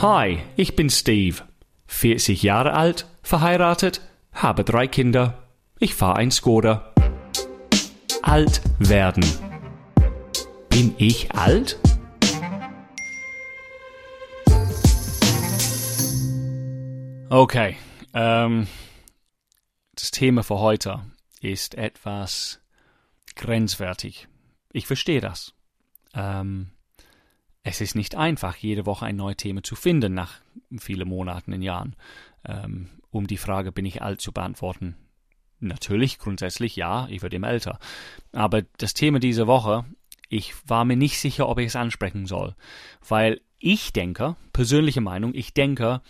Hi, ich bin Steve. 40 Jahre alt, verheiratet, habe drei Kinder. Ich fahre ein Skoda. Alt werden. Bin ich alt? Okay, ähm, das Thema für heute ist etwas grenzwertig. Ich verstehe das. Ähm, es ist nicht einfach, jede Woche ein neues Thema zu finden nach vielen Monaten und Jahren, ähm, um die Frage, bin ich alt, zu beantworten. Natürlich, grundsätzlich ja, ich werde immer älter. Aber das Thema dieser Woche, ich war mir nicht sicher, ob ich es ansprechen soll. Weil ich denke, persönliche Meinung, ich denke,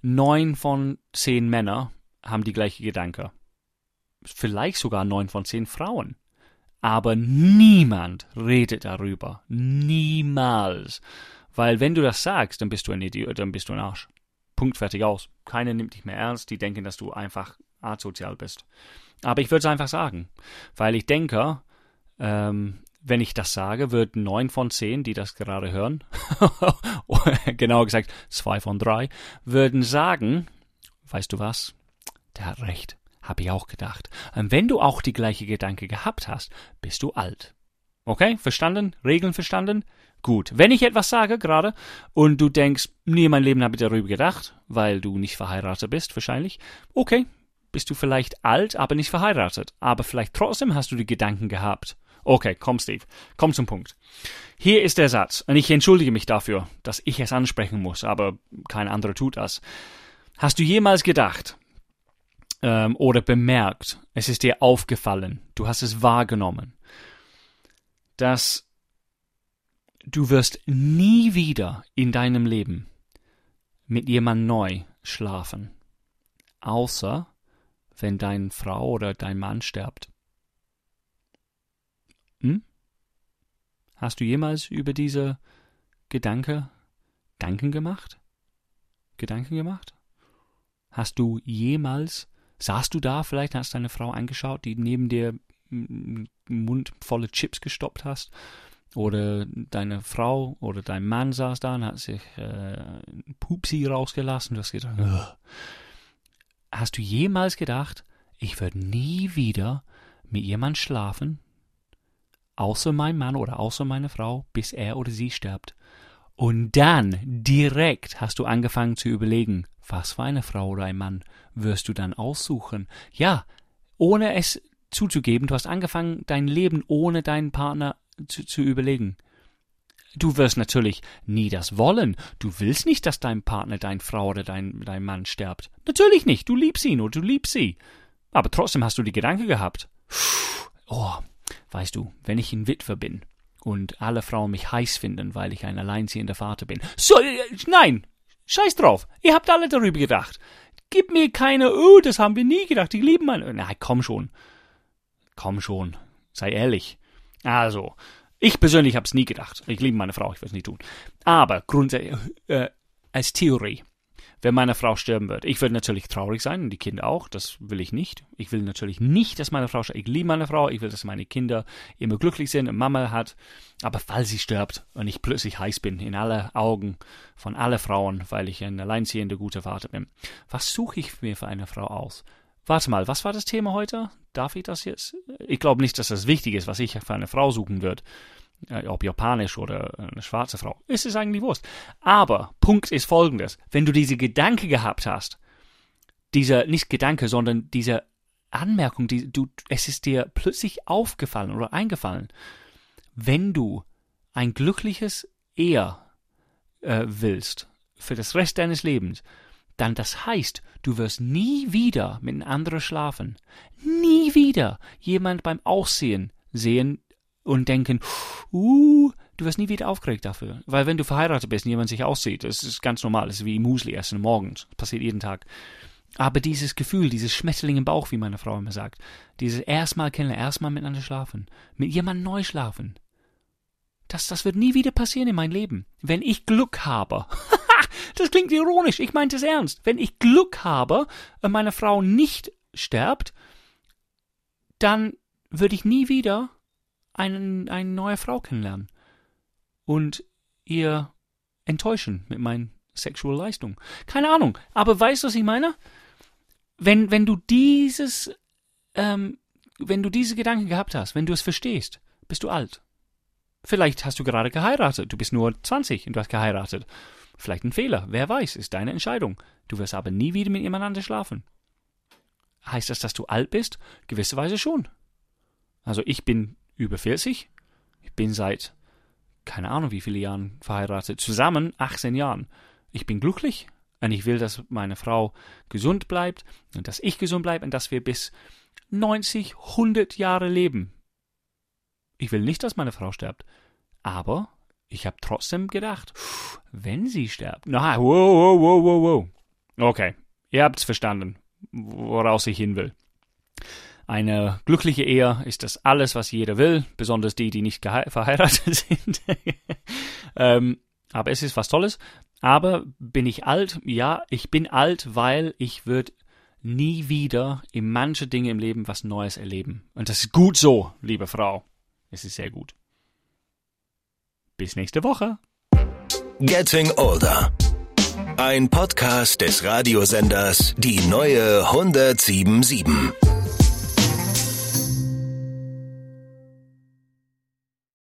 neun von zehn Männer haben die gleiche Gedanke. Vielleicht sogar neun von zehn Frauen. Aber niemand redet darüber. Niemals. Weil wenn du das sagst, dann bist du ein Idiot, dann bist du ein Arsch. Punkt, fertig aus. Keiner nimmt dich mehr ernst, die denken, dass du einfach asozial bist. Aber ich würde es einfach sagen. Weil ich denke, ähm, wenn ich das sage, würden neun von zehn, die das gerade hören, genauer gesagt zwei von drei, würden sagen, weißt du was, der hat recht. Habe ich auch gedacht. Und wenn du auch die gleiche Gedanke gehabt hast, bist du alt. Okay, verstanden? Regeln verstanden? Gut. Wenn ich etwas sage gerade und du denkst, nie in meinem Leben habe ich darüber gedacht, weil du nicht verheiratet bist, wahrscheinlich. Okay, bist du vielleicht alt, aber nicht verheiratet. Aber vielleicht trotzdem hast du die Gedanken gehabt. Okay, komm, Steve. Komm zum Punkt. Hier ist der Satz, und ich entschuldige mich dafür, dass ich es ansprechen muss, aber kein anderer tut das. Hast du jemals gedacht, ähm, oder bemerkt, es ist dir aufgefallen, du hast es wahrgenommen, dass du wirst nie wieder in deinem Leben mit jemand neu schlafen, außer wenn deine Frau oder dein Mann stirbt. Hm? Hast du jemals über diese Gedanke Gedanken gemacht? Gedanken gemacht? Hast du jemals Saßt du da vielleicht, hast deine Frau angeschaut, die neben dir einen Mund volle Chips gestoppt hast? Oder deine Frau oder dein Mann saß da und hat sich äh, Pupsi rausgelassen. Du hast gedacht, Ugh. hast du jemals gedacht, ich würde nie wieder mit jemand schlafen, außer mein Mann oder außer meine Frau, bis er oder sie stirbt? Und dann direkt hast du angefangen zu überlegen, was für eine Frau oder ein Mann wirst du dann aussuchen? Ja, ohne es zuzugeben, du hast angefangen, dein Leben ohne deinen Partner zu, zu überlegen. Du wirst natürlich nie das wollen. Du willst nicht, dass dein Partner, deine Frau oder dein, dein Mann stirbt. Natürlich nicht. Du liebst ihn oder du liebst sie. Aber trotzdem hast du die Gedanke gehabt. Oh, weißt du, wenn ich ein Witwer bin und alle Frauen mich heiß finden, weil ich ein alleinziehender Vater bin. So, äh, nein, Scheiß drauf. Ihr habt alle darüber gedacht. Gib mir keine, oh, das haben wir nie gedacht. Die lieben meine. Na, komm schon. Komm schon. Sei ehrlich. Also, ich persönlich hab's nie gedacht. Ich liebe meine Frau, ich es nie tun. Aber grundsätzlich, äh, als Theorie wenn meine Frau sterben wird. Ich würde natürlich traurig sein und die Kinder auch. Das will ich nicht. Ich will natürlich nicht, dass meine Frau stirbt. Ich liebe meine Frau. Ich will, dass meine Kinder immer glücklich sind und Mama hat. Aber falls sie stirbt und ich plötzlich heiß bin in alle Augen von alle Frauen, weil ich ein alleinziehender guter Vater bin, was suche ich mir für eine Frau aus? Warte mal, was war das Thema heute? Darf ich das jetzt? Ich glaube nicht, dass das wichtig ist, was ich für eine Frau suchen würde äh, ob japanisch oder eine schwarze Frau, ist es eigentlich Wurst. Aber Punkt ist folgendes. Wenn du diese Gedanke gehabt hast, dieser, nicht Gedanke, sondern diese Anmerkung, die, du, es ist dir plötzlich aufgefallen oder eingefallen, wenn du ein glückliches Ehe äh, willst, für das Rest deines Lebens, dann das heißt, du wirst nie wieder mit einem anderen schlafen. Nie wieder jemand beim Aussehen sehen, und denken, uh, du wirst nie wieder aufgeregt dafür. Weil wenn du verheiratet bist und jemand sich aussieht, das ist ganz normal, das ist wie Musli essen morgens, das passiert jeden Tag. Aber dieses Gefühl, dieses Schmetterling im Bauch, wie meine Frau immer sagt, dieses erstmal kennenlernen, erstmal miteinander schlafen, mit jemandem neu schlafen, das, das wird nie wieder passieren in meinem Leben. Wenn ich Glück habe, das klingt ironisch, ich meinte es ernst, wenn ich Glück habe und meine Frau nicht stirbt, dann würde ich nie wieder einen, eine neue Frau kennenlernen und ihr enttäuschen mit meinem sexuelle Leistung. Keine Ahnung. Aber weißt du, was ich meine? Wenn, wenn du dieses, ähm, wenn du diese Gedanken gehabt hast, wenn du es verstehst, bist du alt. Vielleicht hast du gerade geheiratet, du bist nur 20 und du hast geheiratet. Vielleicht ein Fehler, wer weiß, ist deine Entscheidung. Du wirst aber nie wieder mit jemand anderem schlafen. Heißt das, dass du alt bist? Gewisserweise schon. Also ich bin über 40. Ich bin seit keine Ahnung wie viele Jahren verheiratet. Zusammen 18 Jahren. Ich bin glücklich und ich will, dass meine Frau gesund bleibt und dass ich gesund bleibe und dass wir bis 90, 100 Jahre leben. Ich will nicht, dass meine Frau stirbt. Aber ich habe trotzdem gedacht, wenn sie stirbt. Na, wow, wow, wow, wow, wow. Okay, ihr habt's verstanden woraus ich hin will. Eine glückliche Ehe ist das alles, was jeder will, besonders die, die nicht verheiratet sind. ähm, aber es ist was Tolles. Aber bin ich alt? Ja, ich bin alt, weil ich würde nie wieder in manche Dinge im Leben was Neues erleben. Und das ist gut so, liebe Frau. Es ist sehr gut. Bis nächste Woche. Getting Older. Ein Podcast des Radiosenders Die neue 1077.